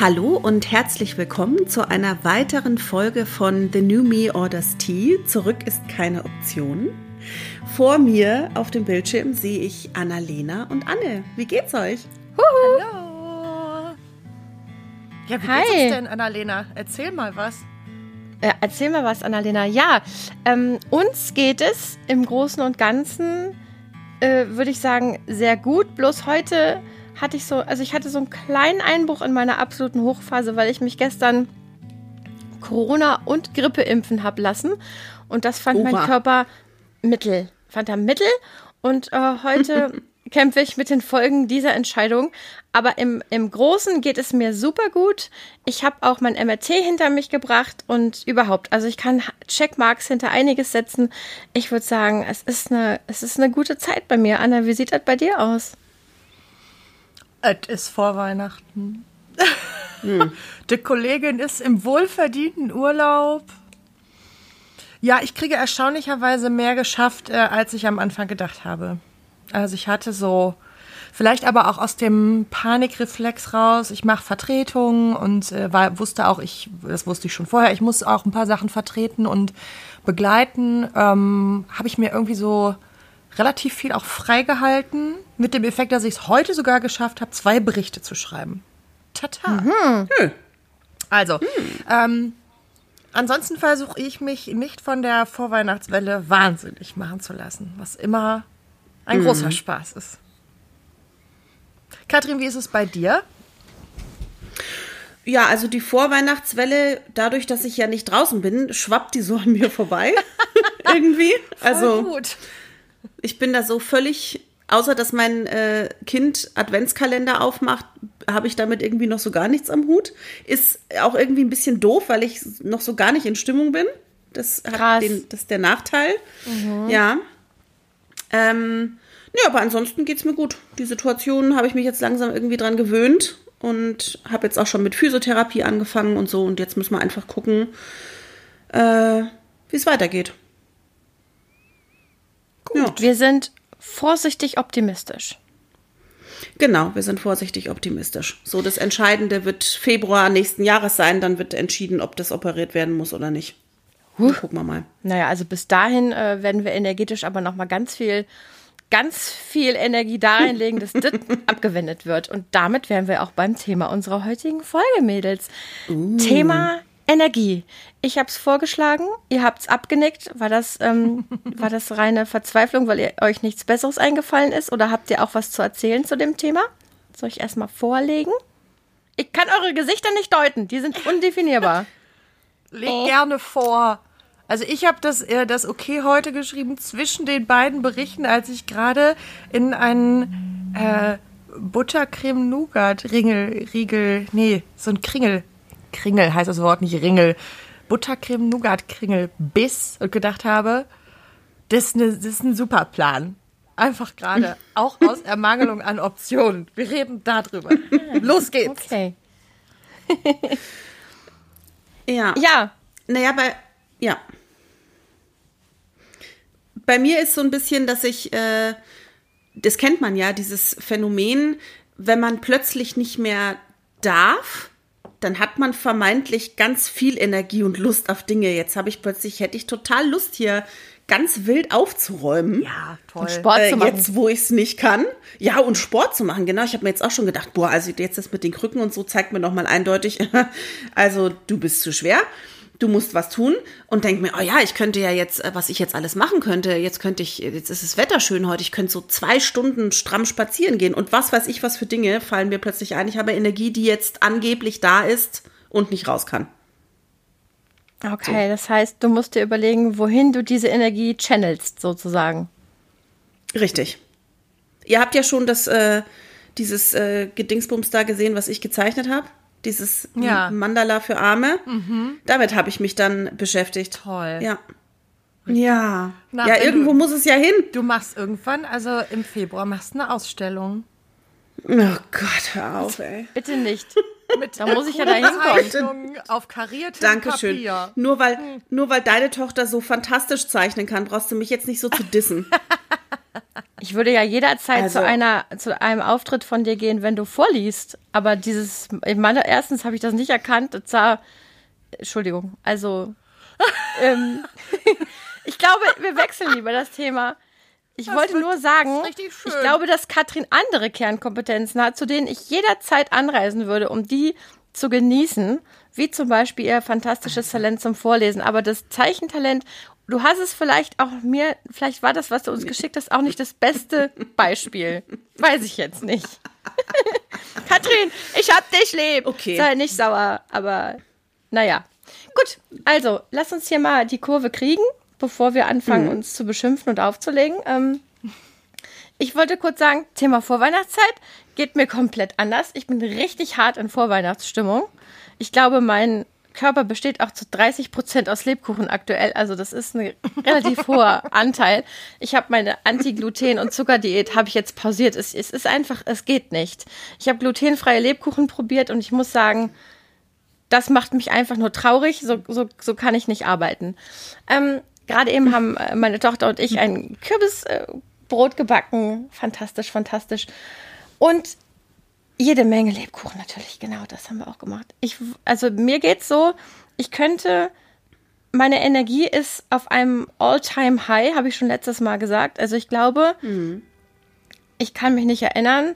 Hallo und herzlich willkommen zu einer weiteren Folge von The New Me Orders Tea. Zurück ist keine Option. Vor mir auf dem Bildschirm sehe ich Annalena und Anne. Wie geht's euch? Huhu. Hallo. Ja, wie Hi. geht's denn, Annalena? Erzähl mal was. Äh, erzähl mal was, Annalena. Ja, ähm, uns geht es im Großen und Ganzen, äh, würde ich sagen, sehr gut. Bloß heute hatte ich so, also ich hatte so einen kleinen Einbruch in meiner absoluten Hochphase, weil ich mich gestern Corona und Grippe impfen habe lassen. Und das fand Oha. mein Körper mittel. Fand er mittel. Und äh, heute kämpfe ich mit den Folgen dieser Entscheidung. Aber im, im Großen geht es mir super gut. Ich habe auch mein MRT hinter mich gebracht und überhaupt. Also ich kann Checkmarks hinter einiges setzen. Ich würde sagen, es ist, eine, es ist eine gute Zeit bei mir. Anna, wie sieht das bei dir aus? Es ist vor Weihnachten. Hm. Die Kollegin ist im wohlverdienten Urlaub. Ja, ich kriege erstaunlicherweise mehr geschafft, äh, als ich am Anfang gedacht habe. Also ich hatte so, vielleicht aber auch aus dem Panikreflex raus, ich mache Vertretungen und äh, war, wusste auch, ich, das wusste ich schon vorher, ich muss auch ein paar Sachen vertreten und begleiten. Ähm, habe ich mir irgendwie so relativ viel auch freigehalten, mit dem Effekt, dass ich es heute sogar geschafft habe, zwei Berichte zu schreiben. Tata. Mhm. Hm. Also, hm. ähm, ansonsten versuche ich mich nicht von der Vorweihnachtswelle wahnsinnig machen zu lassen, was immer ein hm. großer Spaß ist. Katrin, wie ist es bei dir? Ja, also die Vorweihnachtswelle, dadurch, dass ich ja nicht draußen bin, schwappt die so an mir vorbei. Irgendwie. Voll also gut. Ich bin da so völlig, außer dass mein äh, Kind Adventskalender aufmacht, habe ich damit irgendwie noch so gar nichts am Hut. Ist auch irgendwie ein bisschen doof, weil ich noch so gar nicht in Stimmung bin. Das hat den, das ist der Nachteil. Mhm. Ja. Ähm, ja, aber ansonsten geht es mir gut. Die Situation habe ich mich jetzt langsam irgendwie dran gewöhnt und habe jetzt auch schon mit Physiotherapie angefangen und so. Und jetzt müssen wir einfach gucken, äh, wie es weitergeht. Gut. Wir sind vorsichtig optimistisch. Genau, wir sind vorsichtig optimistisch. So, das Entscheidende wird Februar nächsten Jahres sein, dann wird entschieden, ob das operiert werden muss oder nicht. Huh. Gucken wir mal. Naja, also bis dahin äh, werden wir energetisch aber noch mal ganz viel, ganz viel Energie darin legen, dass das abgewendet wird. Und damit wären wir auch beim Thema unserer heutigen Folge, Mädels. Uh. Thema Energie. Ich habe es vorgeschlagen, ihr habt es abgenickt. War das, ähm, war das reine Verzweiflung, weil ihr, euch nichts Besseres eingefallen ist? Oder habt ihr auch was zu erzählen zu dem Thema? Soll ich erstmal vorlegen? Ich kann eure Gesichter nicht deuten, die sind undefinierbar. Leg oh. gerne vor. Also ich habe das, äh, das Okay heute geschrieben zwischen den beiden Berichten, als ich gerade in einen äh, Buttercreme-Nougat-Ringel, Riegel, nee, so ein Kringel Kringel heißt das Wort nicht Ringel, Buttercreme Nougat Kringel biss und gedacht habe, das ist, eine, das ist ein super Plan. Einfach gerade, auch aus Ermangelung an Optionen. Wir reden darüber. Los geht's. Okay. ja. Ja. Naja, bei, ja. Bei mir ist so ein bisschen, dass ich, äh, das kennt man ja, dieses Phänomen, wenn man plötzlich nicht mehr darf, dann hat man vermeintlich ganz viel Energie und Lust auf Dinge. Jetzt habe ich plötzlich, hätte ich total Lust hier ganz wild aufzuräumen. Ja, toll. Und Sport äh, zu machen. Jetzt, wo ich es nicht kann. Ja, und Sport zu machen, genau. Ich habe mir jetzt auch schon gedacht, boah, also jetzt das mit den Krücken und so zeigt mir noch mal eindeutig, also du bist zu schwer du musst was tun und denk mir, oh ja, ich könnte ja jetzt, äh, was ich jetzt alles machen könnte, jetzt könnte ich, jetzt ist das Wetter schön heute, ich könnte so zwei Stunden stramm spazieren gehen und was weiß ich, was für Dinge fallen mir plötzlich ein. Ich habe Energie, die jetzt angeblich da ist und nicht raus kann. Okay, so. das heißt, du musst dir überlegen, wohin du diese Energie channelst, sozusagen. Richtig. Ihr habt ja schon das, äh, dieses äh, Gedingsbums da gesehen, was ich gezeichnet habe dieses ja. Mandala für Arme. Mhm. Damit habe ich mich dann beschäftigt. Toll. Ja. Ja. Na, ja, irgendwo du, muss es ja hin. Du machst irgendwann, also im Februar, machst eine Ausstellung. Oh Gott, hör auf, ey. Bitte nicht. Mit da muss ich ja da hinkommen. Auf kariertem Dankeschön. Papier. Nur weil, nur weil deine Tochter so fantastisch zeichnen kann, brauchst du mich jetzt nicht so zu dissen. Ich würde ja jederzeit also, zu einer, zu einem Auftritt von dir gehen, wenn du vorliest. Aber dieses, ich meine, erstens habe ich das nicht erkannt. Das sah, Entschuldigung, also, ähm, ich glaube, wir wechseln lieber das Thema. Ich das wollte nur sagen, ich glaube, dass Katrin andere Kernkompetenzen hat, zu denen ich jederzeit anreisen würde, um die zu genießen, wie zum Beispiel ihr fantastisches Talent zum Vorlesen. Aber das Zeichentalent, du hast es vielleicht auch mir, vielleicht war das, was du uns geschickt hast, auch nicht das beste Beispiel. Weiß ich jetzt nicht. Katrin, ich hab dich lieb. Okay. Sei nicht sauer, aber naja. Gut, also lass uns hier mal die Kurve kriegen, bevor wir anfangen, mhm. uns zu beschimpfen und aufzulegen. Ähm, ich wollte kurz sagen, Thema Vorweihnachtszeit geht mir komplett anders. Ich bin richtig hart in Vorweihnachtsstimmung. Ich glaube, mein Körper besteht auch zu 30 Prozent aus Lebkuchen aktuell. Also das ist ein relativ hoher Anteil. Ich habe meine Anti-Gluten- und Zuckerdiät habe ich jetzt pausiert. Es, es ist einfach, es geht nicht. Ich habe glutenfreie Lebkuchen probiert und ich muss sagen, das macht mich einfach nur traurig. So, so, so kann ich nicht arbeiten. Ähm, Gerade eben haben äh, meine Tochter und ich ein Kürbisbrot gebacken. Fantastisch, fantastisch. Und jede Menge Lebkuchen natürlich, genau, das haben wir auch gemacht. Ich, also mir geht's so, ich könnte, meine Energie ist auf einem All-Time-High, habe ich schon letztes Mal gesagt. Also ich glaube, mhm. ich kann mich nicht erinnern,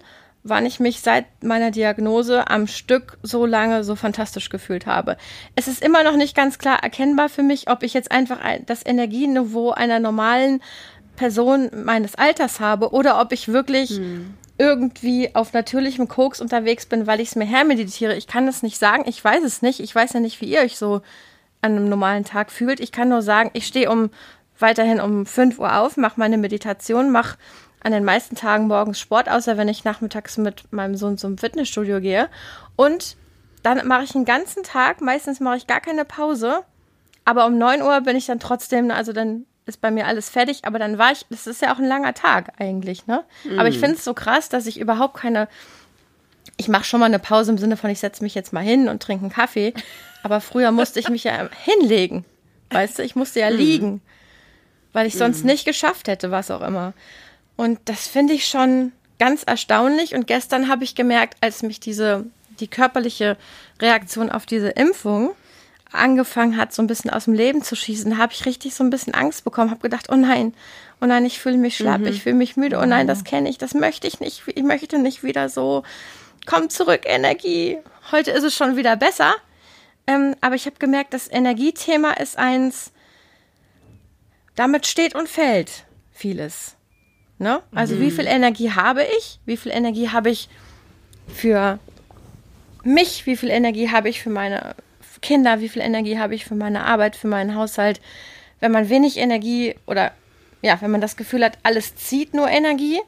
wann ich mich seit meiner Diagnose am Stück so lange so fantastisch gefühlt habe. Es ist immer noch nicht ganz klar erkennbar für mich, ob ich jetzt einfach das Energieniveau einer normalen Person meines Alters habe oder ob ich wirklich hm irgendwie auf natürlichem Koks unterwegs bin, weil ich es mir hermeditiere. Ich kann es nicht sagen. Ich weiß es nicht. Ich weiß ja nicht, wie ihr euch so an einem normalen Tag fühlt. Ich kann nur sagen, ich stehe um weiterhin um 5 Uhr auf, mache meine Meditation, mache an den meisten Tagen morgens Sport, außer wenn ich nachmittags mit meinem Sohn zum Fitnessstudio gehe. Und dann mache ich einen ganzen Tag, meistens mache ich gar keine Pause, aber um 9 Uhr bin ich dann trotzdem, also dann ist bei mir alles fertig, aber dann war ich, das ist ja auch ein langer Tag eigentlich, ne? Mm. Aber ich mhm. finde es so krass, dass ich überhaupt keine, ich mache schon mal eine Pause im Sinne von, ich setze mich jetzt mal hin und trinke einen Kaffee, aber früher musste ich mich ja hinlegen, weißt du, ich musste ja mm. liegen, weil ich sonst mm. nicht geschafft hätte, was auch immer. Und das finde ich schon ganz erstaunlich und gestern habe ich gemerkt, als mich diese, die körperliche Reaktion auf diese Impfung, angefangen hat, so ein bisschen aus dem Leben zu schießen, habe ich richtig so ein bisschen Angst bekommen, habe gedacht, oh nein, oh nein, ich fühle mich schlapp, mhm. ich fühle mich müde, oh nein, das kenne ich, das möchte ich nicht, ich möchte nicht wieder so, komm zurück, Energie. Heute ist es schon wieder besser, ähm, aber ich habe gemerkt, das Energiethema ist eins, damit steht und fällt vieles. Ne? Also mhm. wie viel Energie habe ich? Wie viel Energie habe ich für mich? Wie viel Energie habe ich für meine Kinder, wie viel Energie habe ich für meine Arbeit, für meinen Haushalt. Wenn man wenig Energie oder ja, wenn man das Gefühl hat, alles zieht nur Energie,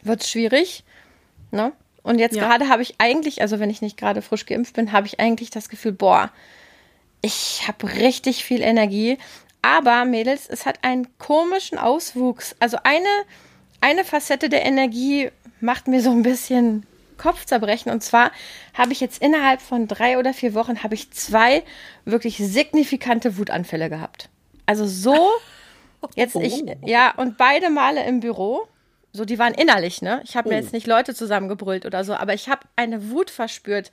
wird es schwierig. Ne? Und jetzt ja. gerade habe ich eigentlich, also wenn ich nicht gerade frisch geimpft bin, habe ich eigentlich das Gefühl, boah, ich habe richtig viel Energie. Aber Mädels, es hat einen komischen Auswuchs. Also eine, eine Facette der Energie macht mir so ein bisschen Kopfzerbrechen. Und zwar habe ich jetzt innerhalb von drei oder vier Wochen habe ich zwei wirklich signifikante Wutanfälle gehabt. Also so jetzt ich oh. ja und beide Male im Büro. So, die waren innerlich, ne? Ich habe mir oh. jetzt nicht Leute zusammengebrüllt oder so, aber ich habe eine Wut verspürt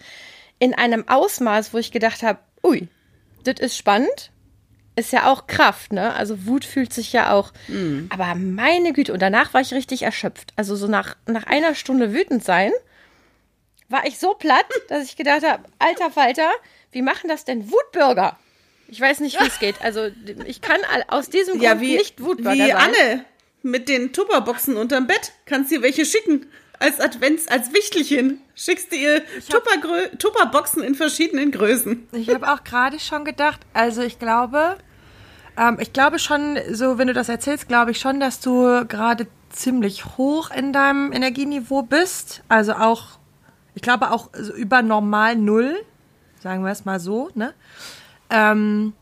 in einem Ausmaß, wo ich gedacht habe, ui, das ist spannend. Ist ja auch Kraft, ne? Also Wut fühlt sich ja auch. Mm. Aber meine Güte, und danach war ich richtig erschöpft. Also so nach, nach einer Stunde wütend sein, war ich so platt, dass ich gedacht habe, alter Falter, wie machen das denn Wutbürger? Ich weiß nicht, wie es geht. Also ich kann aus diesem ja, Grund wie, nicht Wutbürger wie sein. Anne mit den Tupperboxen unterm Bett. Kannst dir welche schicken als Advents, als Wichtelchen. Schickst du ihr Tupperboxen in verschiedenen Größen. Ich habe auch gerade schon gedacht, also ich glaube, ähm, ich glaube schon, so wenn du das erzählst, glaube ich schon, dass du gerade ziemlich hoch in deinem Energieniveau bist. Also auch ich glaube auch über normal null, sagen wir es mal so, ne? Ähm,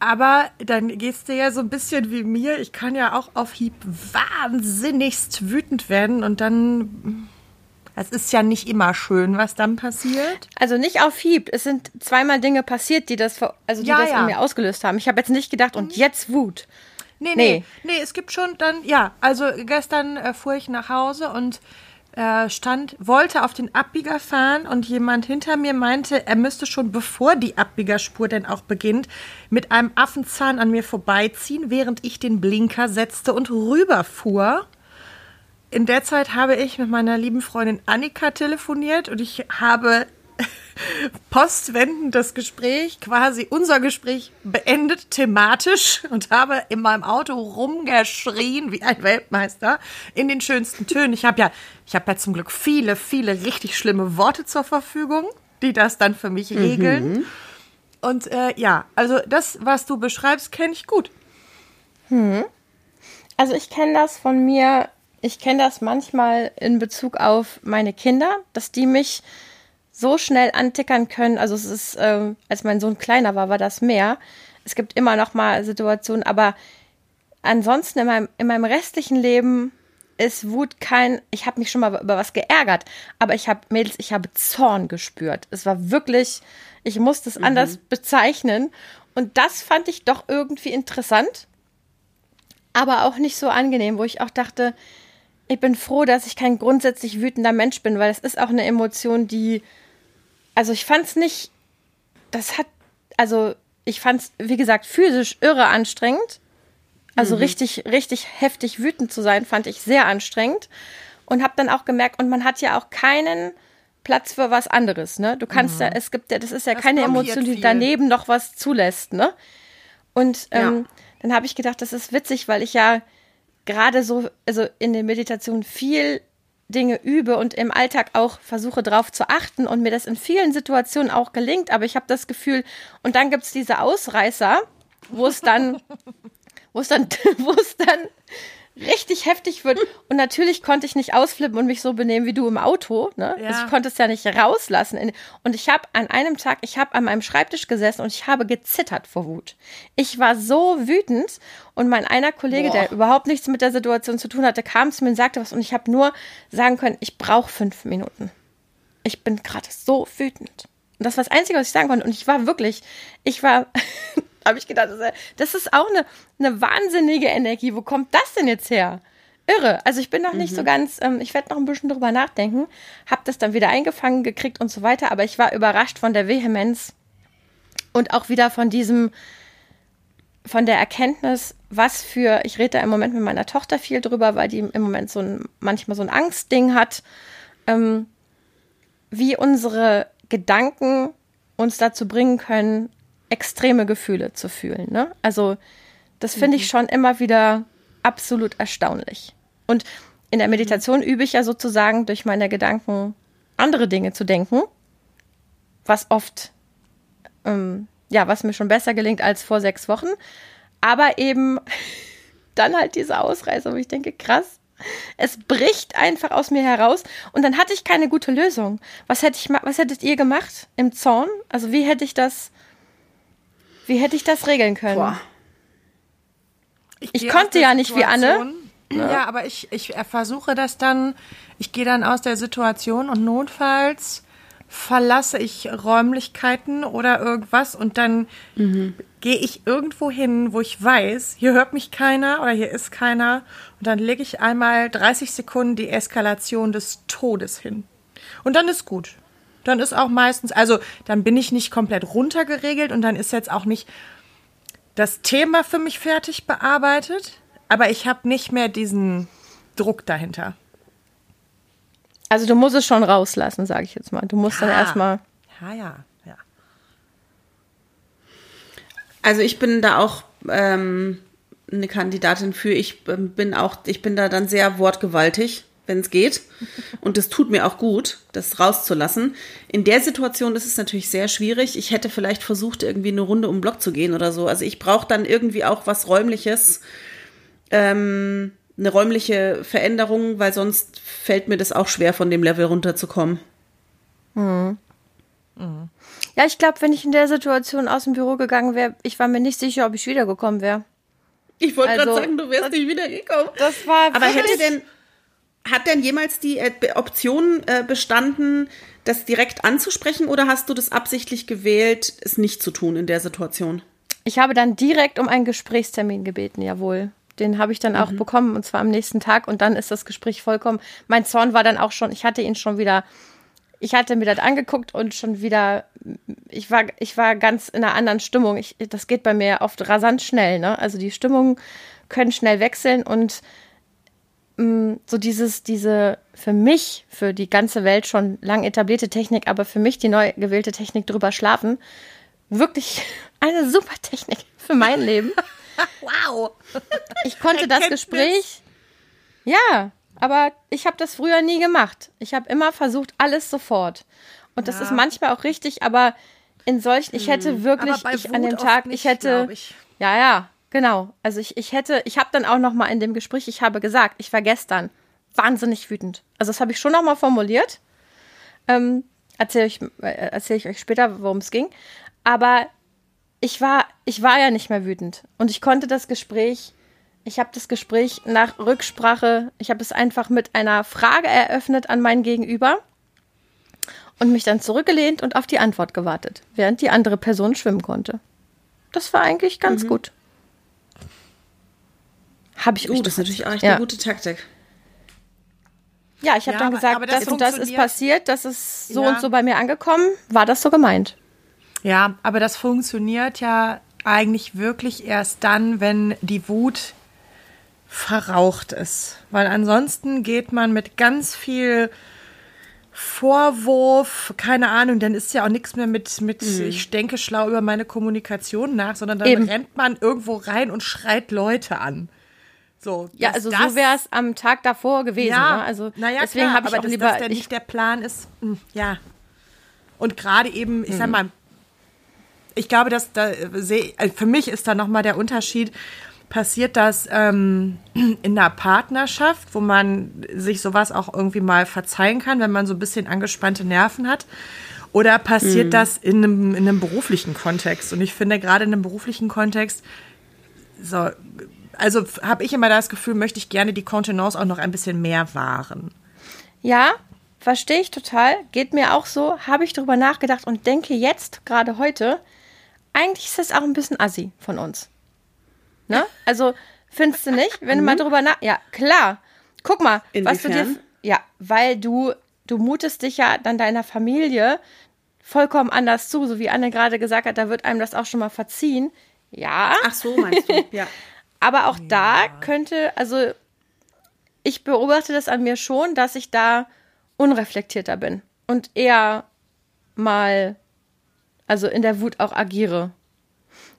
aber dann gehst du ja so ein bisschen wie mir. Ich kann ja auch auf Hieb wahnsinnigst wütend werden und dann. Es ist ja nicht immer schön, was dann passiert. Also nicht auf Hieb. Es sind zweimal Dinge passiert, die das, also die ja, das ja. in mir ausgelöst haben. Ich habe jetzt nicht gedacht, und jetzt Wut. Nee, nee, nee, es gibt schon dann, ja, also gestern äh, fuhr ich nach Hause und äh, stand, wollte auf den Abbieger fahren und jemand hinter mir meinte, er müsste schon bevor die Abbiegerspur denn auch beginnt, mit einem Affenzahn an mir vorbeiziehen, während ich den Blinker setzte und rüberfuhr. In der Zeit habe ich mit meiner lieben Freundin Annika telefoniert und ich habe postwendend das Gespräch, quasi unser Gespräch beendet, thematisch und habe in meinem Auto rumgeschrien wie ein Weltmeister in den schönsten Tönen. Ich habe ja, ich habe ja zum Glück viele, viele richtig schlimme Worte zur Verfügung, die das dann für mich regeln. Mhm. Und äh, ja, also das, was du beschreibst, kenne ich gut. Hm. Also ich kenne das von mir, ich kenne das manchmal in Bezug auf meine Kinder, dass die mich so schnell antickern können. Also es ist, ähm, als mein Sohn kleiner war, war das mehr. Es gibt immer noch mal Situationen, aber ansonsten in meinem, in meinem restlichen Leben ist Wut kein, ich habe mich schon mal über was geärgert, aber ich habe, Mädels, ich habe Zorn gespürt. Es war wirklich, ich musste es mhm. anders bezeichnen. Und das fand ich doch irgendwie interessant, aber auch nicht so angenehm, wo ich auch dachte, ich bin froh, dass ich kein grundsätzlich wütender Mensch bin, weil es ist auch eine Emotion, die also ich fand es nicht, das hat, also ich fand es, wie gesagt, physisch irre anstrengend. Also mhm. richtig, richtig heftig wütend zu sein, fand ich sehr anstrengend. Und habe dann auch gemerkt, und man hat ja auch keinen Platz für was anderes, ne? Du kannst mhm. ja, es gibt ja, das ist ja das keine Emotion, die viel. daneben noch was zulässt, ne? Und ähm, ja. dann habe ich gedacht, das ist witzig, weil ich ja gerade so, also in der Meditation viel Dinge übe und im Alltag auch versuche drauf zu achten und mir das in vielen Situationen auch gelingt, aber ich habe das Gefühl, und dann gibt es diese Ausreißer, wo es dann, wo es dann, wo es dann richtig heftig wird. Und natürlich konnte ich nicht ausflippen und mich so benehmen wie du im Auto. Ne? Ja. Also ich konnte es ja nicht rauslassen. Und ich habe an einem Tag, ich habe an meinem Schreibtisch gesessen und ich habe gezittert vor Wut. Ich war so wütend und mein einer Kollege, Boah. der überhaupt nichts mit der Situation zu tun hatte, kam zu mir und sagte was und ich habe nur sagen können, ich brauche fünf Minuten. Ich bin gerade so wütend. Und das war das Einzige, was ich sagen konnte. Und ich war wirklich, ich war habe ich gedacht, das ist auch eine, eine wahnsinnige Energie. Wo kommt das denn jetzt her? Irre. Also ich bin noch nicht mhm. so ganz, ähm, ich werde noch ein bisschen drüber nachdenken, habe das dann wieder eingefangen gekriegt und so weiter, aber ich war überrascht von der Vehemenz und auch wieder von diesem, von der Erkenntnis, was für, ich rede da im Moment mit meiner Tochter viel drüber, weil die im Moment so ein, manchmal so ein Angstding hat, ähm, wie unsere Gedanken uns dazu bringen können, extreme Gefühle zu fühlen. Ne? Also das finde ich mhm. schon immer wieder absolut erstaunlich. Und in der Meditation übe ich ja sozusagen durch meine Gedanken andere Dinge zu denken, was oft, ähm, ja, was mir schon besser gelingt als vor sechs Wochen. Aber eben dann halt diese Ausreise, wo ich denke, krass, es bricht einfach aus mir heraus und dann hatte ich keine gute Lösung. Was hätte ich, was hättet ihr gemacht im Zorn? Also wie hätte ich das wie hätte ich das regeln können? Boah. Ich, ich konnte ja nicht wie Anne. Ne? Ja, aber ich, ich versuche das dann, ich gehe dann aus der Situation und notfalls verlasse ich Räumlichkeiten oder irgendwas und dann mhm. gehe ich irgendwo hin, wo ich weiß, hier hört mich keiner oder hier ist keiner und dann lege ich einmal 30 Sekunden die Eskalation des Todes hin. Und dann ist gut dann ist auch meistens, also dann bin ich nicht komplett runtergeregelt und dann ist jetzt auch nicht das Thema für mich fertig bearbeitet, aber ich habe nicht mehr diesen Druck dahinter. Also du musst es schon rauslassen, sage ich jetzt mal. Du musst ja. dann erstmal. Ja, ja, ja. Also ich bin da auch ähm, eine Kandidatin für. Ich ähm, bin auch, ich bin da dann sehr wortgewaltig wenn es geht. Und das tut mir auch gut, das rauszulassen. In der Situation ist es natürlich sehr schwierig. Ich hätte vielleicht versucht, irgendwie eine Runde um den Block zu gehen oder so. Also ich brauche dann irgendwie auch was Räumliches, ähm, eine räumliche Veränderung, weil sonst fällt mir das auch schwer, von dem Level runterzukommen. Mhm. Mhm. Ja, ich glaube, wenn ich in der Situation aus dem Büro gegangen wäre, ich war mir nicht sicher, ob ich wiedergekommen wäre. Ich wollte also, gerade sagen, du wärst nicht wiedergekommen. Das war Aber hätte denn hat denn jemals die äh, Option äh, bestanden, das direkt anzusprechen oder hast du das absichtlich gewählt, es nicht zu tun in der Situation? Ich habe dann direkt um einen Gesprächstermin gebeten, jawohl. Den habe ich dann auch mhm. bekommen und zwar am nächsten Tag und dann ist das Gespräch vollkommen. Mein Zorn war dann auch schon, ich hatte ihn schon wieder, ich hatte mir das angeguckt und schon wieder, ich war, ich war ganz in einer anderen Stimmung. Ich, das geht bei mir oft rasant schnell, ne? Also die Stimmungen können schnell wechseln und so dieses, diese für mich, für die ganze Welt schon lang etablierte Technik, aber für mich die neu gewählte Technik drüber schlafen, wirklich eine super Technik für mein Leben. wow. Ich konnte das Gespräch. Ja, aber ich habe das früher nie gemacht. Ich habe immer versucht, alles sofort. Und das ja. ist manchmal auch richtig, aber in solchen, ich hätte hm. wirklich, ich an dem Tag, nicht, ich hätte, ich. ja, ja, genau. Also ich, ich hätte, ich habe dann auch noch mal in dem Gespräch, ich habe gesagt, ich war gestern wahnsinnig wütend. Also das habe ich schon noch mal formuliert. Ähm, Erzähle ich, äh, erzähl ich euch später, worum es ging. Aber ich war, ich war ja nicht mehr wütend. Und ich konnte das Gespräch, ich habe das Gespräch nach Rücksprache, ich habe es einfach mit einer Frage eröffnet an mein Gegenüber und mich dann zurückgelehnt und auf die Antwort gewartet, während die andere Person schwimmen konnte. Das war eigentlich ganz mhm. gut. Habe ich. Oh, das ist natürlich auch echt ja. eine gute Taktik. Ja, ich habe ja, dann gesagt, aber, aber das, das und das ist passiert, das ist so ja. und so bei mir angekommen. War das so gemeint? Ja, aber das funktioniert ja eigentlich wirklich erst dann, wenn die Wut verraucht ist. Weil ansonsten geht man mit ganz viel Vorwurf, keine Ahnung, dann ist ja auch nichts mehr mit, mit mhm. ich denke schlau über meine Kommunikation nach, sondern dann Eben. rennt man irgendwo rein und schreit Leute an. So, ja, also das, so wäre es am Tag davor gewesen. Ja, ne? also naja, deswegen habe ich aber auch dass lieber, das nicht der Plan ist. Mh, hm, ja. Und gerade eben, ich mhm. sag mal, ich glaube, dass da sehe, also für mich ist da nochmal der Unterschied. Passiert das ähm, in einer Partnerschaft, wo man sich sowas auch irgendwie mal verzeihen kann, wenn man so ein bisschen angespannte Nerven hat? Oder passiert mhm. das in einem, in einem beruflichen Kontext? Und ich finde, gerade in einem beruflichen Kontext, so, also habe ich immer das Gefühl, möchte ich gerne die Kontenance auch noch ein bisschen mehr wahren. Ja, verstehe ich total. Geht mir auch so. Habe ich darüber nachgedacht und denke jetzt, gerade heute, eigentlich ist das auch ein bisschen assi von uns. Ne? Also, findest du nicht? Wenn du mal mhm. drüber nach. Ja, klar. Guck mal, Inwiefern? was du dir. Ja, weil du, du mutest dich ja dann deiner Familie vollkommen anders zu, so wie Anne gerade gesagt hat, da wird einem das auch schon mal verziehen. Ja. Ach so, meinst du, ja. Aber auch ja. da könnte, also ich beobachte das an mir schon, dass ich da unreflektierter bin und eher mal also in der Wut auch agiere.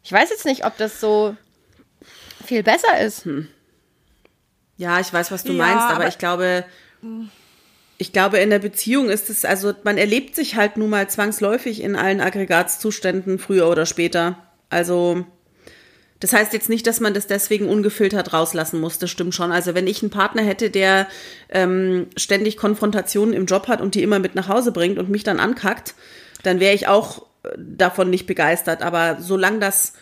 Ich weiß jetzt nicht, ob das so viel besser ist. Hm. Ja, ich weiß, was du ja, meinst, aber, aber, ich glaube, ich glaube, in der Beziehung ist es, also man erlebt sich halt nun mal zwangsläufig in allen Aggregatzuständen früher oder später. Also, das heißt jetzt nicht, dass man das deswegen ungefiltert rauslassen muss. Das stimmt schon. Also wenn ich einen Partner hätte, der ähm, ständig Konfrontationen im Job hat und die immer mit nach Hause bringt und mich dann ankackt, dann wäre ich auch davon nicht begeistert. Aber solange das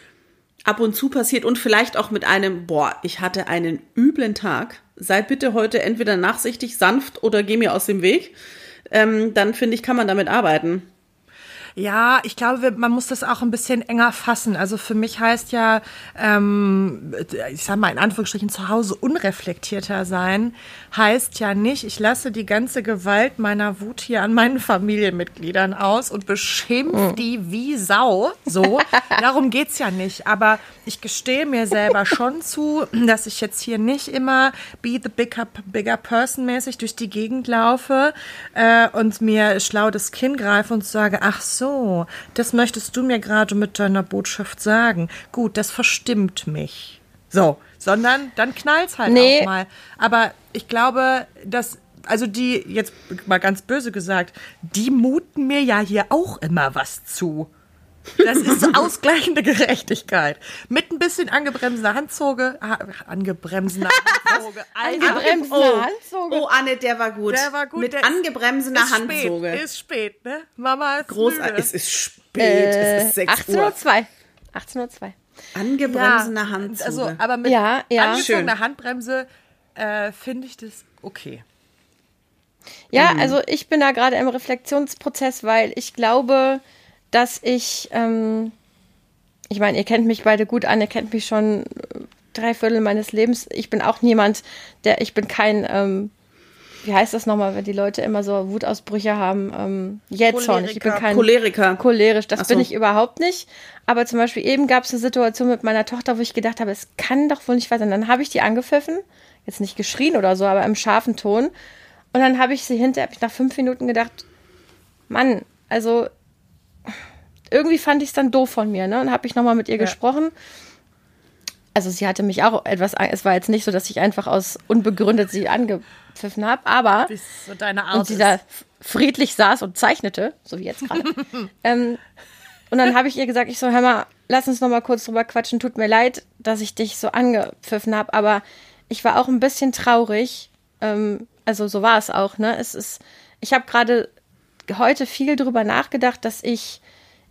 ab und zu passiert und vielleicht auch mit einem, boah, ich hatte einen üblen Tag, sei bitte heute entweder nachsichtig, sanft oder geh mir aus dem Weg, ähm, dann finde ich, kann man damit arbeiten. Ja, ich glaube, man muss das auch ein bisschen enger fassen. Also für mich heißt ja, ähm, ich sag mal in Anführungsstrichen zu Hause unreflektierter sein, heißt ja nicht, ich lasse die ganze Gewalt meiner Wut hier an meinen Familienmitgliedern aus und beschimpf mhm. die wie Sau. So, darum geht's ja nicht. Aber ich gestehe mir selber schon zu, dass ich jetzt hier nicht immer be the bigger, bigger person mäßig durch die Gegend laufe äh, und mir schlau das Kinn greife und sage, ach so, so, das möchtest du mir gerade mit deiner Botschaft sagen. Gut, das verstimmt mich. So, sondern dann knallt's halt nee. auch mal. Aber ich glaube, dass also die, jetzt mal ganz böse gesagt, die muten mir ja hier auch immer was zu. Das ist ausgleichende Gerechtigkeit. Mit ein bisschen angebremsener Handzoge. Ah, angebremsener Handzoge. angebremsener oh, Handzoge. Oh, Anne, der war gut. Der war gut. Mit angebremsener ist Handzoge. Spät, ist spät, ne? Mama ist Großartig. Es ist spät. Äh, es ist 6 18 Uhr. 18.02 18.02 Angebremsener ja, Handzoge. Also, aber mit ja, ja. angezogener Handbremse äh, finde ich das okay. Ja, mhm. also ich bin da gerade im Reflexionsprozess, weil ich glaube, dass ich, ähm, ich meine, ihr kennt mich beide gut an, ihr kennt mich schon drei Viertel meines Lebens. Ich bin auch niemand, der, ich bin kein, ähm, wie heißt das nochmal, wenn die Leute immer so Wutausbrüche haben? Ähm, Jähzorn. Ich bin kein Choleriker. Cholerisch, das so. bin ich überhaupt nicht. Aber zum Beispiel eben gab es eine Situation mit meiner Tochter, wo ich gedacht habe, es kann doch wohl nicht weiter. Dann habe ich die angepfiffen, jetzt nicht geschrien oder so, aber im scharfen Ton. Und dann habe ich sie hinterher, habe ich nach fünf Minuten gedacht, Mann, also irgendwie fand ich es dann doof von mir, ne? Und habe ich nochmal mit ihr ja. gesprochen. Also sie hatte mich auch etwas, es war jetzt nicht so, dass ich einfach aus unbegründet sie angepfiffen habe, aber so deine Art und sie da friedlich saß und zeichnete, so wie jetzt gerade. ähm, und dann habe ich ihr gesagt, ich so, hör mal, lass uns noch mal kurz drüber quatschen. Tut mir leid, dass ich dich so angepfiffen habe, aber ich war auch ein bisschen traurig. Ähm, also so war es auch, ne? Es ist, ich habe gerade heute viel drüber nachgedacht, dass ich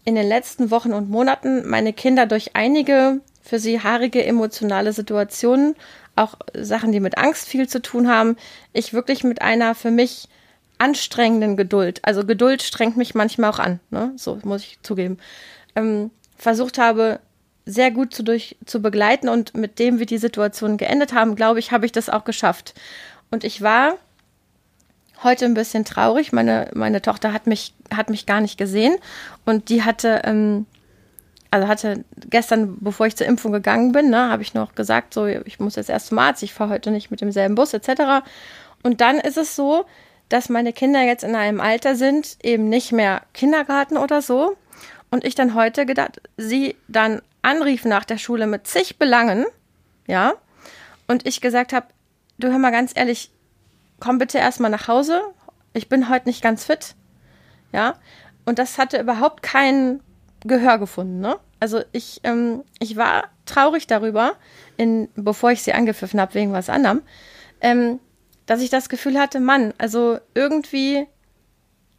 in den letzten Wochen und Monaten meine Kinder durch einige für sie haarige emotionale Situationen, auch Sachen, die mit Angst viel zu tun haben, ich wirklich mit einer für mich anstrengenden Geduld, also Geduld strengt mich manchmal auch an, ne? so muss ich zugeben, ähm, versucht habe, sehr gut zu, durch, zu begleiten und mit dem, wie die Situation geendet haben, glaube ich, habe ich das auch geschafft. Und ich war heute ein bisschen traurig. Meine, meine Tochter hat mich, hat mich gar nicht gesehen und die hatte, ähm, also hatte gestern, bevor ich zur Impfung gegangen bin, ne, habe ich noch gesagt, so, ich muss jetzt erst zum Arzt, ich fahre heute nicht mit demselben Bus, etc. Und dann ist es so, dass meine Kinder jetzt in einem Alter sind, eben nicht mehr Kindergarten oder so. Und ich dann heute gedacht, sie dann anriefen nach der Schule mit zig Belangen, ja. Und ich gesagt habe, du hör mal ganz ehrlich, komm bitte erstmal nach Hause. Ich bin heute nicht ganz fit. Ja. Und das hatte überhaupt kein Gehör gefunden, ne? Also ich, ähm, ich war traurig darüber, in, bevor ich sie angepfiffen habe wegen was anderem. Ähm, dass ich das Gefühl hatte, Mann, also irgendwie,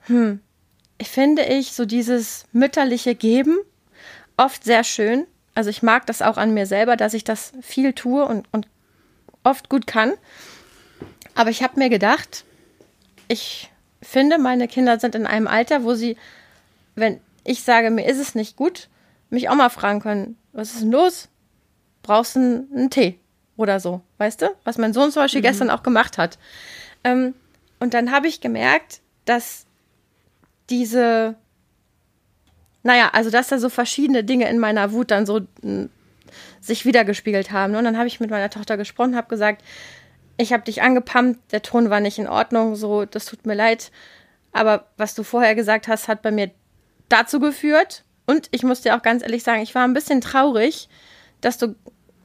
hm, ich finde ich so dieses mütterliche Geben oft sehr schön. Also ich mag das auch an mir selber, dass ich das viel tue und, und oft gut kann. Aber ich habe mir gedacht, ich finde, meine Kinder sind in einem Alter, wo sie, wenn ich sage, mir ist es nicht gut, mich auch mal fragen können, was ist denn los? Brauchst du einen, Tee? oder so, weißt du? Was mein Sohn zum Beispiel mhm. gestern auch gemacht hat. Ähm, und dann habe ich gemerkt, dass diese, naja, also dass da so verschiedene Dinge in meiner Wut dann so sich wiedergespiegelt haben. Und dann habe ich mit meiner Tochter gesprochen, habe gesagt, ich habe dich angepumpt, der Ton war nicht in Ordnung, so, das tut mir leid. Aber was du vorher gesagt hast, hat bei mir dazu geführt. Und ich muss dir auch ganz ehrlich sagen, ich war ein bisschen traurig, dass du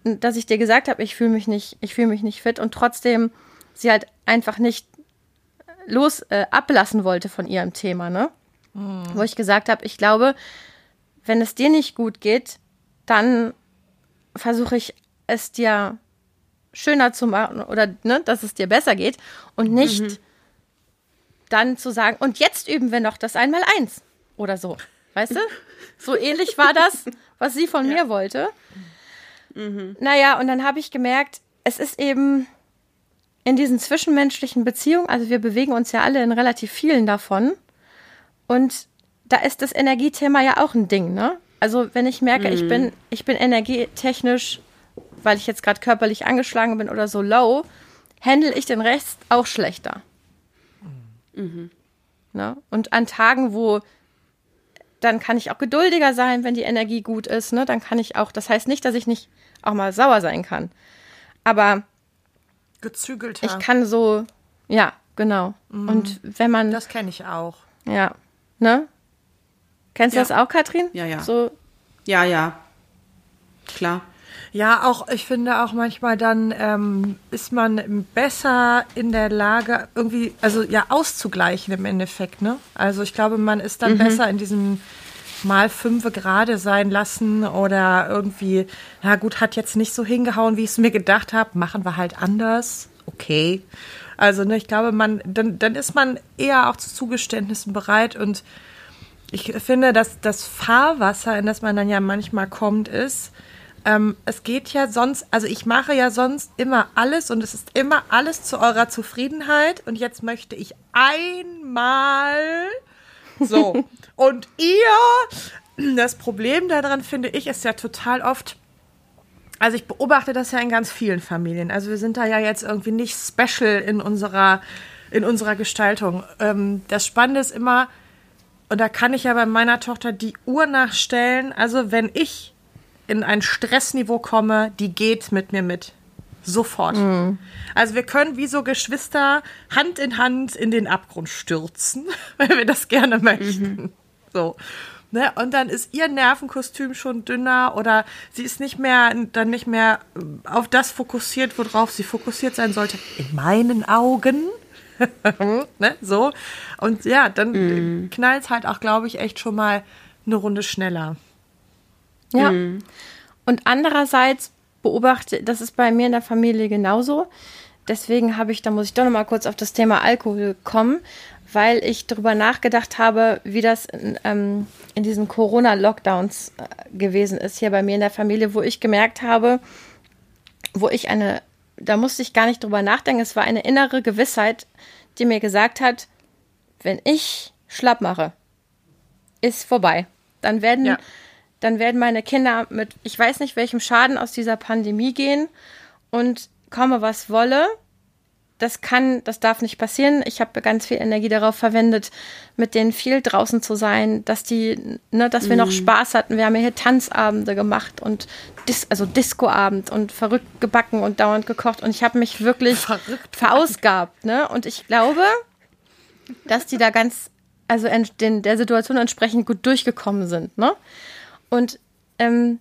dass ich dir gesagt habe, ich fühle mich nicht, ich fühle mich nicht fit und trotzdem sie halt einfach nicht los äh, ablassen wollte von ihrem Thema, ne? Mhm. Wo ich gesagt habe, ich glaube, wenn es dir nicht gut geht, dann versuche ich es dir schöner zu machen oder ne, dass es dir besser geht und nicht mhm. dann zu sagen, und jetzt üben wir noch das einmal eins oder so. Weißt du? So ähnlich war das, was sie von ja. mir wollte. Mhm. Naja, und dann habe ich gemerkt, es ist eben in diesen zwischenmenschlichen Beziehungen, also wir bewegen uns ja alle in relativ vielen davon. Und da ist das Energiethema ja auch ein Ding, ne? Also wenn ich merke, mhm. ich bin, ich bin energietechnisch, weil ich jetzt gerade körperlich angeschlagen bin oder so low, handle ich den Rest auch schlechter. Mhm. Ne? Und an Tagen, wo dann kann ich auch geduldiger sein, wenn die Energie gut ist. Ne? Dann kann ich auch, das heißt nicht, dass ich nicht auch mal sauer sein kann. Aber gezügelter. Ich kann so, ja, genau. Mhm. Und wenn man. Das kenne ich auch. Ja. Ne? Kennst ja. du das auch, Katrin? Ja, ja. So. Ja, ja. Klar. Ja, auch ich finde auch manchmal dann ähm, ist man besser in der Lage, irgendwie, also ja, auszugleichen im Endeffekt, ne? Also ich glaube, man ist dann mhm. besser in diesem mal fünf gerade sein lassen oder irgendwie, na gut, hat jetzt nicht so hingehauen, wie ich es mir gedacht habe, machen wir halt anders. Okay. Also, ne, ich glaube, man, dann, dann ist man eher auch zu Zugeständnissen bereit und ich finde, dass das Fahrwasser, in das man dann ja manchmal kommt, ist, ähm, es geht ja sonst, also ich mache ja sonst immer alles und es ist immer alles zu eurer Zufriedenheit. Und jetzt möchte ich einmal so. und ihr das Problem daran, finde ich, ist ja total oft, also ich beobachte das ja in ganz vielen Familien. Also wir sind da ja jetzt irgendwie nicht special in unserer, in unserer Gestaltung. Ähm, das Spannende ist immer, und da kann ich ja bei meiner Tochter die Uhr nachstellen. Also wenn ich in ein Stressniveau komme, die geht mit mir mit. Sofort. Mhm. Also wir können wie so Geschwister Hand in Hand in den Abgrund stürzen, wenn wir das gerne möchten. Mhm. So. Ne? Und dann ist ihr Nervenkostüm schon dünner oder sie ist nicht mehr, dann nicht mehr auf das fokussiert, worauf sie fokussiert sein sollte. In meinen Augen. ne? So. Und ja, dann mm. knallt es halt auch, glaube ich, echt schon mal eine Runde schneller. Ja. Mm. Und andererseits beobachte, das ist bei mir in der Familie genauso. Deswegen habe ich, da muss ich doch noch mal kurz auf das Thema Alkohol kommen, weil ich darüber nachgedacht habe, wie das in, ähm, in diesen Corona-Lockdowns äh, gewesen ist hier bei mir in der Familie, wo ich gemerkt habe, wo ich eine, da musste ich gar nicht drüber nachdenken, es war eine innere Gewissheit, die mir gesagt hat, wenn ich schlapp mache, ist vorbei. Dann werden, ja. Dann werden meine Kinder mit, ich weiß nicht welchem Schaden aus dieser Pandemie gehen und komme was wolle, das kann, das darf nicht passieren. Ich habe ganz viel Energie darauf verwendet, mit denen viel draußen zu sein, dass die, ne, dass wir mm. noch mhm. Spaß hatten. Wir haben ja hier Tanzabende gemacht und Dis also Discoabend und verrückt gebacken und dauernd gekocht und ich habe mich wirklich verrückt verausgabt, ne? Und ich glaube, dass die da ganz, also den, der Situation entsprechend gut durchgekommen sind, ne? Und ähm,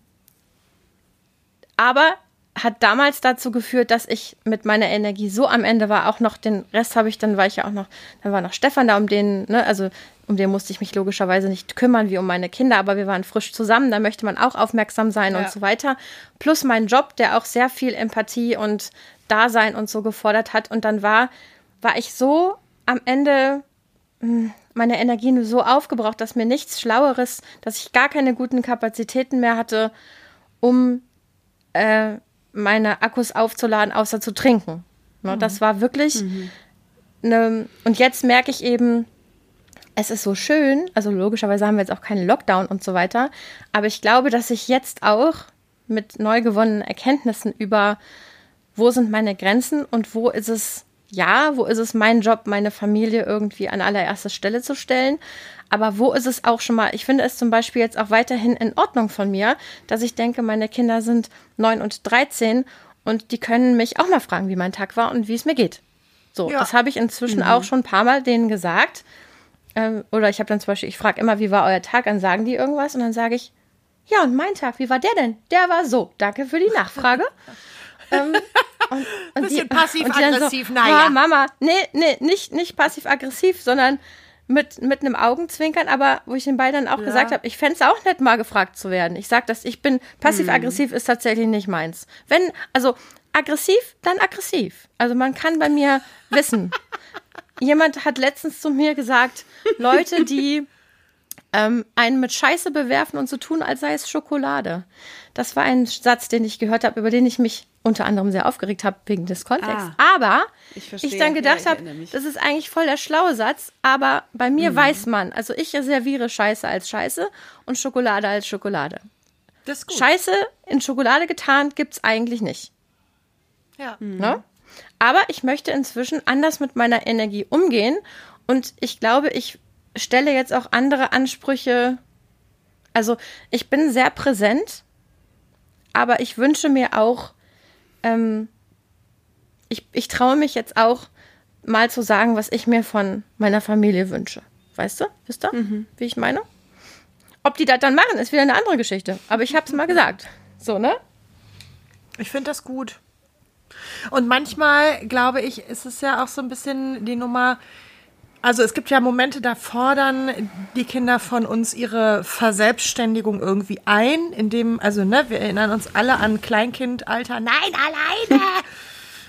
aber hat damals dazu geführt, dass ich mit meiner Energie so am Ende war. Auch noch den Rest habe ich, dann war ich ja auch noch, dann war noch Stefan da, um den, ne, also um den musste ich mich logischerweise nicht kümmern wie um meine Kinder, aber wir waren frisch zusammen, da möchte man auch aufmerksam sein ja. und so weiter. Plus mein Job, der auch sehr viel Empathie und Dasein und so gefordert hat. Und dann war, war ich so am Ende hm, meine Energie nur so aufgebraucht, dass mir nichts Schlaueres, dass ich gar keine guten Kapazitäten mehr hatte, um äh, meine Akkus aufzuladen, außer zu trinken. Ne, mhm. Das war wirklich mhm. ne, und jetzt merke ich eben, es ist so schön, also logischerweise haben wir jetzt auch keinen Lockdown und so weiter, aber ich glaube, dass ich jetzt auch mit neu gewonnenen Erkenntnissen über, wo sind meine Grenzen und wo ist es, ja, wo ist es mein Job, meine Familie irgendwie an allererster Stelle zu stellen, aber wo ist es auch schon mal, ich finde es zum Beispiel jetzt auch weiterhin in Ordnung von mir, dass ich denke, meine Kinder sind neun und dreizehn und die können mich auch mal fragen, wie mein Tag war und wie es mir geht. So, ja. das habe ich inzwischen mhm. auch schon ein paar Mal denen gesagt. Ähm, oder ich habe dann zum Beispiel, ich frage immer, wie war euer Tag? Dann sagen die irgendwas und dann sage ich, ja, und mein Tag, wie war der denn? Der war so. Danke für die Nachfrage. ähm, und, und Bisschen passiv-aggressiv, so, naja. Oh, Mama, nee, nee, nicht, nicht passiv-aggressiv, sondern mit, mit einem Augenzwinkern, aber wo ich den beiden dann auch ja. gesagt habe, ich fände es auch nett, mal gefragt zu werden. Ich sage das, ich bin passiv-aggressiv, hm. ist tatsächlich nicht meins. Wenn, also aggressiv, dann aggressiv. Also man kann bei mir wissen. Jemand hat letztens zu mir gesagt, Leute, die ähm, einen mit Scheiße bewerfen und so tun, als sei es Schokolade. Das war ein Satz, den ich gehört habe, über den ich mich unter anderem sehr aufgeregt habe wegen des Kontexts. Ah, aber ich, ich, dann gedacht ja, habe, das ist eigentlich voll der schlaue Satz, aber bei mir mhm. weiß man, also ich serviere Scheiße als Scheiße und Schokolade als Schokolade. Das ist gut. Scheiße in Schokolade getarnt gibt es eigentlich nicht. Ja. Mhm. Ne? Aber ich möchte inzwischen anders mit meiner Energie umgehen und ich glaube, ich stelle jetzt auch andere Ansprüche. Also ich bin sehr präsent, aber ich wünsche mir auch, ähm, ich, ich traue mich jetzt auch mal zu sagen, was ich mir von meiner Familie wünsche. Weißt du? Wisst ihr, mhm. wie ich meine? Ob die das dann machen, ist wieder eine andere Geschichte. Aber ich habe es mal gesagt. So, ne? Ich finde das gut. Und manchmal, glaube ich, ist es ja auch so ein bisschen die Nummer, also es gibt ja Momente, da fordern die Kinder von uns ihre Verselbstständigung irgendwie ein, indem, also ne, wir erinnern uns alle an Kleinkindalter, nein, alleine!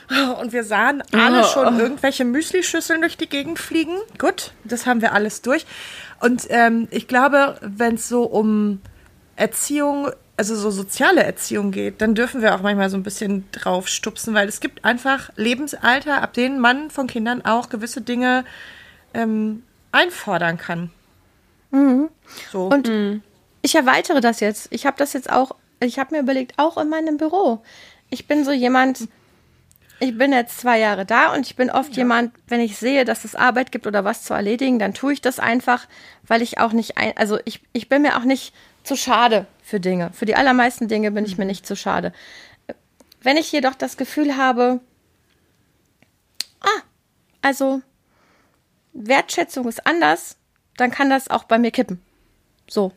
Und wir sahen alle oh. schon irgendwelche Müslischüsseln durch die Gegend fliegen. Gut, das haben wir alles durch. Und ähm, ich glaube, wenn es so um Erziehung, also so soziale Erziehung geht, dann dürfen wir auch manchmal so ein bisschen drauf stupsen, weil es gibt einfach Lebensalter, ab denen man von Kindern auch gewisse Dinge ähm, einfordern kann. Mhm. So. Und mhm. ich erweitere das jetzt. Ich habe das jetzt auch, ich habe mir überlegt, auch in meinem Büro. Ich bin so jemand, ich bin jetzt zwei Jahre da und ich bin oft ja. jemand, wenn ich sehe, dass es Arbeit gibt oder was zu erledigen, dann tue ich das einfach, weil ich auch nicht ein, also ich, ich bin mir auch nicht zu schade für Dinge. Für die allermeisten Dinge bin ich mir nicht zu schade. Wenn ich jedoch das Gefühl habe, ah, also Wertschätzung ist anders, dann kann das auch bei mir kippen. So.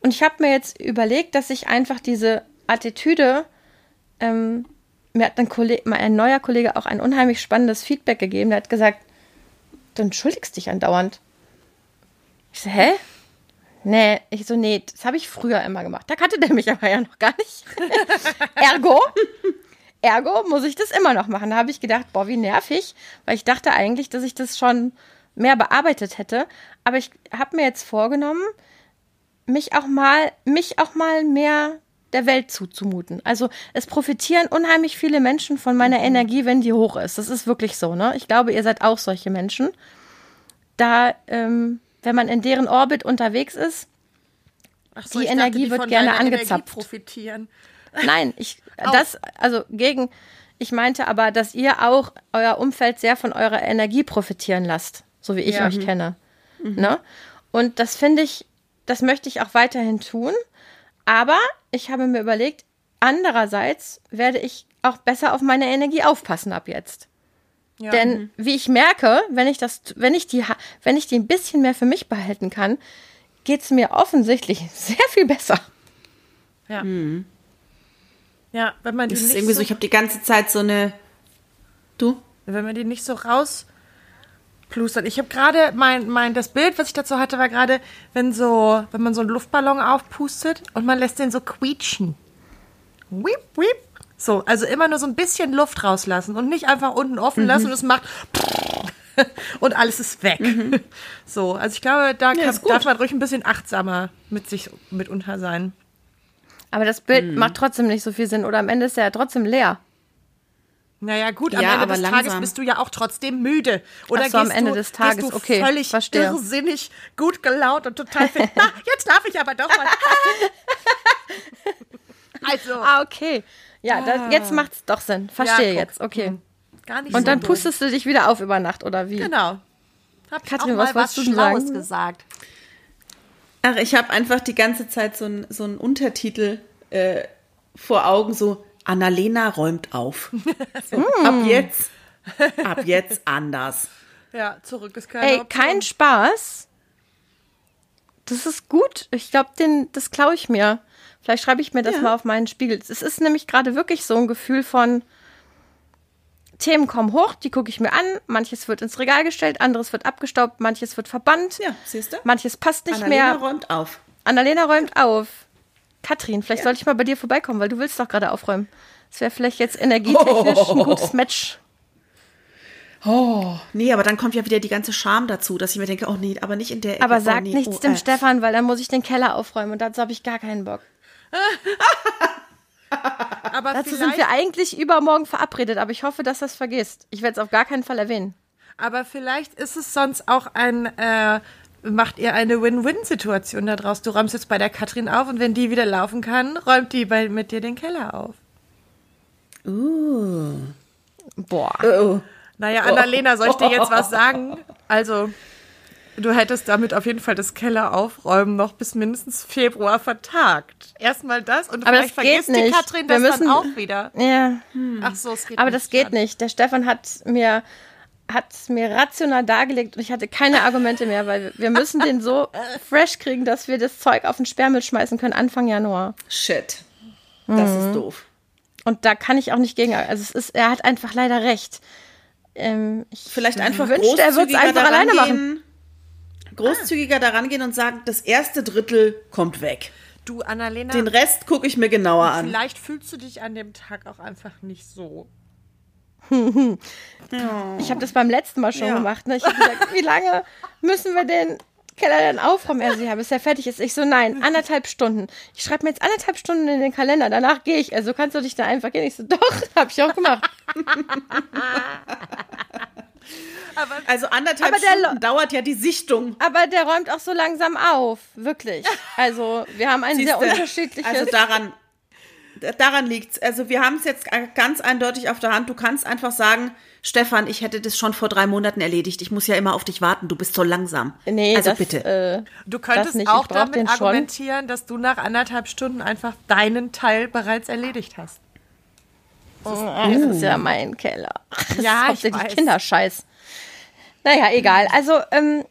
Und ich habe mir jetzt überlegt, dass ich einfach diese Attitüde ähm, mir hat ein, Kollege, ein neuer Kollege auch ein unheimlich spannendes Feedback gegeben. Der hat gesagt, du entschuldigst dich andauernd. Ich so, hä? Nee, ich so, nee, das habe ich früher immer gemacht. Da kannte der mich aber ja noch gar nicht. ergo, ergo muss ich das immer noch machen. Da habe ich gedacht, boah, wie nervig, weil ich dachte eigentlich, dass ich das schon mehr bearbeitet hätte. Aber ich habe mir jetzt vorgenommen, mich auch mal, mich auch mal mehr der Welt zuzumuten. Also es profitieren unheimlich viele Menschen von meiner mhm. Energie, wenn die hoch ist. Das ist wirklich so, ne? Ich glaube, ihr seid auch solche Menschen. Da, ähm, wenn man in deren Orbit unterwegs ist, so, die Energie dachte, die wird gerne angezapft. profitieren. Nein, ich das also gegen ich meinte aber, dass ihr auch euer Umfeld sehr von eurer Energie profitieren lasst, so wie ich ja. euch mhm. kenne. Mhm. Ne? Und das finde ich, das möchte ich auch weiterhin tun. Aber ich habe mir überlegt, andererseits werde ich auch besser auf meine Energie aufpassen ab jetzt. Ja. Denn mhm. wie ich merke, wenn ich das, wenn ich die, wenn ich die ein bisschen mehr für mich behalten kann, geht es mir offensichtlich sehr viel besser. Ja. Mhm. Ja, wenn man die das ist irgendwie so, so ich habe die ganze Zeit so eine. Du? Wenn man die nicht so raus plustern. Ich habe gerade mein, mein, das Bild, was ich dazu hatte, war gerade, wenn so, wenn man so einen Luftballon aufpustet und man lässt den so quietschen. Wiep, wiep. So, also immer nur so ein bisschen Luft rauslassen und nicht einfach unten offen mhm. lassen und es macht und alles ist weg. Mhm. So, also ich glaube, da ja, kann, darf man ruhig ein bisschen achtsamer mit sich mitunter sein. Aber das Bild mhm. macht trotzdem nicht so viel Sinn oder am Ende ist er ja trotzdem leer. Naja, gut, am ja, Ende des langsam. Tages bist du ja auch trotzdem müde. Oder so, am Ende du, des Tages, du okay, völlig verstehe. irrsinnig, gut gelaunt und total fit. Na, jetzt darf ich aber doch mal. also. Ah, okay. Ja, das, ah. jetzt macht's doch Sinn. Verstehe ja, jetzt, okay. Hm. Gar nicht und so dann pustest du dich wieder auf über Nacht, oder wie? Genau. Hab Katrin, was wolltest du sagen? gesagt? Ach, ich habe einfach die ganze Zeit so einen so Untertitel äh, vor Augen, so Annalena räumt auf. so, ab hm. jetzt, ab jetzt anders. Ja, zurück ist keine Ey, Option. kein Spaß. Das ist gut. Ich glaube, das klaue ich mir. Vielleicht schreibe ich mir das ja. mal auf meinen Spiegel. Es ist nämlich gerade wirklich so ein Gefühl von Themen kommen hoch, die gucke ich mir an. Manches wird ins Regal gestellt, anderes wird abgestaubt, manches wird verbannt. Ja, siehst du? Manches passt nicht Annalena mehr. Annalena räumt auf. Annalena räumt auf. Katrin, vielleicht ja. sollte ich mal bei dir vorbeikommen, weil du willst doch gerade aufräumen. Das wäre vielleicht jetzt energietechnisch oh. ein gutes Match. Oh, nee, aber dann kommt ja wieder die ganze Scham dazu, dass ich mir denke, oh nee, aber nicht in der Ecke. Aber oh, sag nee, nichts oh, dem äh. Stefan, weil dann muss ich den Keller aufräumen und dazu habe ich gar keinen Bock. aber dazu sind wir eigentlich übermorgen verabredet, aber ich hoffe, dass das vergisst. Ich werde es auf gar keinen Fall erwähnen. Aber vielleicht ist es sonst auch ein äh, macht ihr eine Win-Win-Situation daraus. Du räumst jetzt bei der Katrin auf und wenn die wieder laufen kann, räumt die bei, mit dir den Keller auf. Uh. Boah. Uh. Naja, Annalena, soll ich dir jetzt was sagen? Also, du hättest damit auf jeden Fall das Keller aufräumen noch bis mindestens Februar vertagt. Erstmal das und Aber vielleicht das vergisst nicht. die Katrin das müssen, dann auch wieder. Ja. Hm. Ach so, es geht Aber das geht an. nicht. Der Stefan hat mir hat es mir rational dargelegt und ich hatte keine Argumente mehr, weil wir müssen den so fresh kriegen, dass wir das Zeug auf den Sperrmüll schmeißen können Anfang Januar. Shit. Das mhm. ist doof. Und da kann ich auch nicht gegen. Also es ist, er hat einfach leider recht. Ähm, ich Vielleicht einfach wünschte, er würde es einfach alleine machen. Großzügiger ah. daran gehen und sagen, das erste Drittel kommt weg. Du, Annalena. Den Rest gucke ich mir genauer an. Vielleicht fühlst du dich an dem Tag auch einfach nicht so ich habe das beim letzten Mal schon ja. gemacht. Ne? Ich habe gesagt, wie lange müssen wir den Keller denn aufräumen? Er so, ja, bis er fertig ist. Ich so, nein, anderthalb Stunden. Ich schreibe mir jetzt anderthalb Stunden in den Kalender, danach gehe ich. Also kannst du dich da einfach gehen. Ich so, doch, habe ich auch gemacht. Aber, also anderthalb Stunden dauert ja die Sichtung. Aber der räumt auch so langsam auf, wirklich. Also wir haben ein Siehste, sehr unterschiedliches. Also daran, daran liegt's. Also wir haben es jetzt ganz eindeutig auf der Hand. Du kannst einfach sagen, Stefan, ich hätte das schon vor drei Monaten erledigt. Ich muss ja immer auf dich warten. Du bist so langsam. Nee, also das, bitte. Äh, du könntest auch damit argumentieren, dass du nach anderthalb Stunden einfach deinen Teil bereits erledigt hast. Das ist, das ist ja mein Keller. Das ja, ist hauptsächlich ich weiß. Kinderscheiß. Naja, egal. Also, ähm,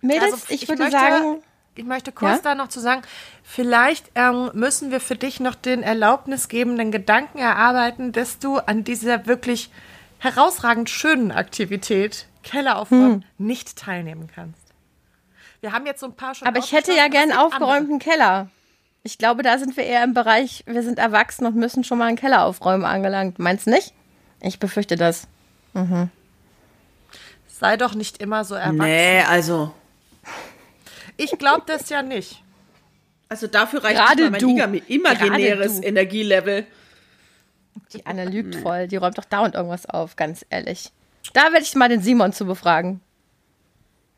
Mädels, also, ich, ich, würde möchte, sagen. Ich möchte kurz ja? da noch zu sagen, vielleicht ähm, müssen wir für dich noch den erlaubnisgebenden Gedanken erarbeiten, dass du an dieser wirklich herausragend schönen Aktivität Kelleraufräumen hm. nicht teilnehmen kannst. Wir haben jetzt so ein paar schon. Aber ich hätte ja gern aufgeräumten andere. Keller. Ich glaube, da sind wir eher im Bereich, wir sind erwachsen und müssen schon mal einen Keller aufräumen angelangt. Meinst du nicht? Ich befürchte das. Mhm. Sei doch nicht immer so erwachsen. Nee, also. Ich glaube das ja nicht. Also dafür reicht Gerade mein du. imaginäres Energielevel. Die Anne lügt voll. Die räumt doch dauernd irgendwas auf, ganz ehrlich. Da werde ich mal den Simon zu befragen.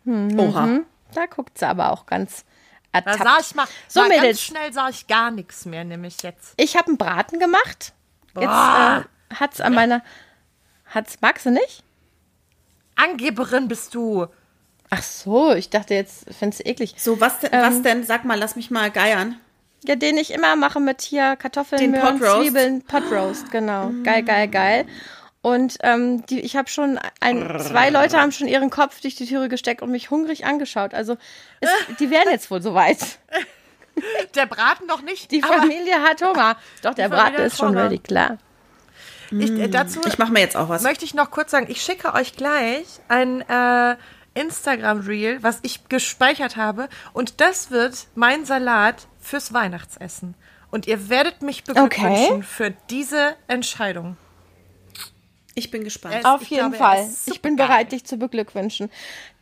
Mhm. Oha. Da guckt sie aber auch ganz ertappt. Da sah ich mal, so mal Mädels. ganz schnell sah ich gar nichts mehr, nämlich jetzt. Ich habe einen Braten gemacht. Jetzt äh, hat's an meiner. Hat's, magst du nicht? Angeberin bist du. Ach so, ich dachte jetzt, findest du eklig. So, was denn, ähm, was denn? Sag mal, lass mich mal geiern. Ja, den ich immer mache mit hier Kartoffeln, den Möhren, Zwiebeln, Potroast, genau. Mm. Geil, geil, geil. Und ähm, die, ich habe schon ein, zwei Leute haben schon ihren Kopf durch die Türe gesteckt und mich hungrig angeschaut. Also es, die wären jetzt wohl soweit. Der Braten noch nicht. Die Familie hat Hunger. Doch, der Braten ist schon ready, klar. Ich, äh, dazu ich mache mir jetzt auch was. Möchte ich noch kurz sagen, ich schicke euch gleich ein äh, Instagram-Reel, was ich gespeichert habe. Und das wird mein Salat fürs Weihnachtsessen. Und ihr werdet mich beglückwünschen okay. für diese Entscheidung. Ich bin gespannt. Auf jeden glaube, Fall. Ich bin bereit, dich zu beglückwünschen.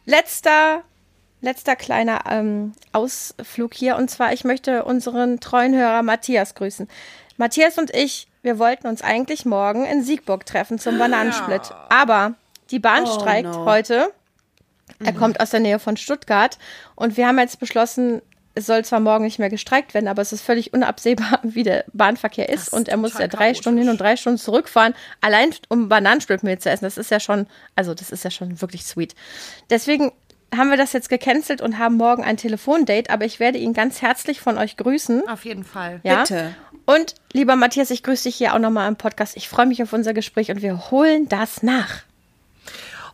Letzter, letzter kleiner ähm, Ausflug hier. Und zwar, ich möchte unseren treuen Hörer Matthias grüßen. Matthias und ich, wir wollten uns eigentlich morgen in Siegburg treffen zum Bananensplit. Ja. Aber die Bahn oh, streikt no. heute. Er mhm. kommt aus der Nähe von Stuttgart. Und wir haben jetzt beschlossen, es soll zwar morgen nicht mehr gestreikt werden, aber es ist völlig unabsehbar, wie der Bahnverkehr ist. ist und er muss ja drei Stunden hin und drei Stunden zurückfahren, allein um Bananensplitmehl zu essen. Das ist ja schon, also das ist ja schon wirklich sweet. Deswegen haben wir das jetzt gecancelt und haben morgen ein Telefondate, aber ich werde ihn ganz herzlich von euch grüßen. Auf jeden Fall. Ja? Bitte. Und lieber Matthias, ich grüße dich hier auch nochmal im Podcast. Ich freue mich auf unser Gespräch und wir holen das nach.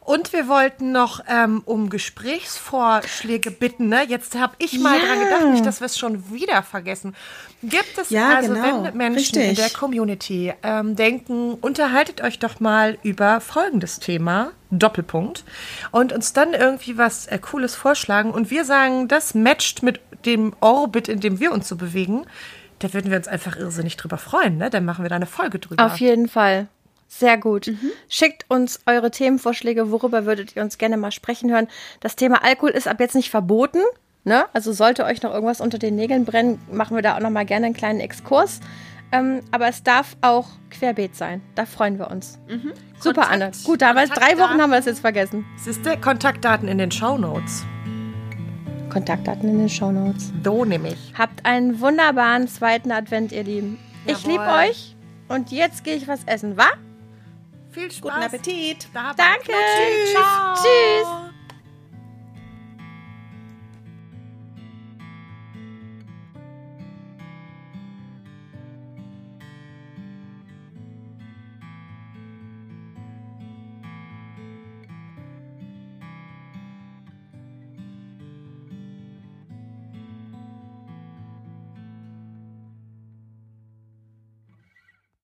Und wir wollten noch ähm, um Gesprächsvorschläge bitten. Ne? Jetzt habe ich mal ja. dran gedacht, nicht, dass wir es schon wieder vergessen. Gibt es ja, also, genau. wenn Menschen Richtig. in der Community ähm, denken, unterhaltet euch doch mal über folgendes Thema, Doppelpunkt, und uns dann irgendwie was äh, Cooles vorschlagen und wir sagen, das matcht mit dem Orbit, in dem wir uns so bewegen, da würden wir uns einfach irrsinnig drüber freuen. Ne? Dann machen wir da eine Folge drüber. Auf jeden Fall. Sehr gut. Mhm. Schickt uns eure Themenvorschläge, worüber würdet ihr uns gerne mal sprechen hören. Das Thema Alkohol ist ab jetzt nicht verboten. Ne? Also sollte euch noch irgendwas unter den Nägeln brennen, machen wir da auch noch mal gerne einen kleinen Exkurs. Ähm, aber es darf auch querbeet sein. Da freuen wir uns. Mhm. Super, Kontakt, Anne. Gut, damals drei Wochen haben wir das jetzt vergessen. Siehste, Kontaktdaten in den Shownotes. Kontaktdaten in den Shownotes. So nämlich. Habt einen wunderbaren zweiten Advent, ihr Lieben. Jawohl. Ich liebe euch und jetzt gehe ich was essen, wa? Viel Spaß. Guten Appetit. Danke. Tschüss. Tschüss.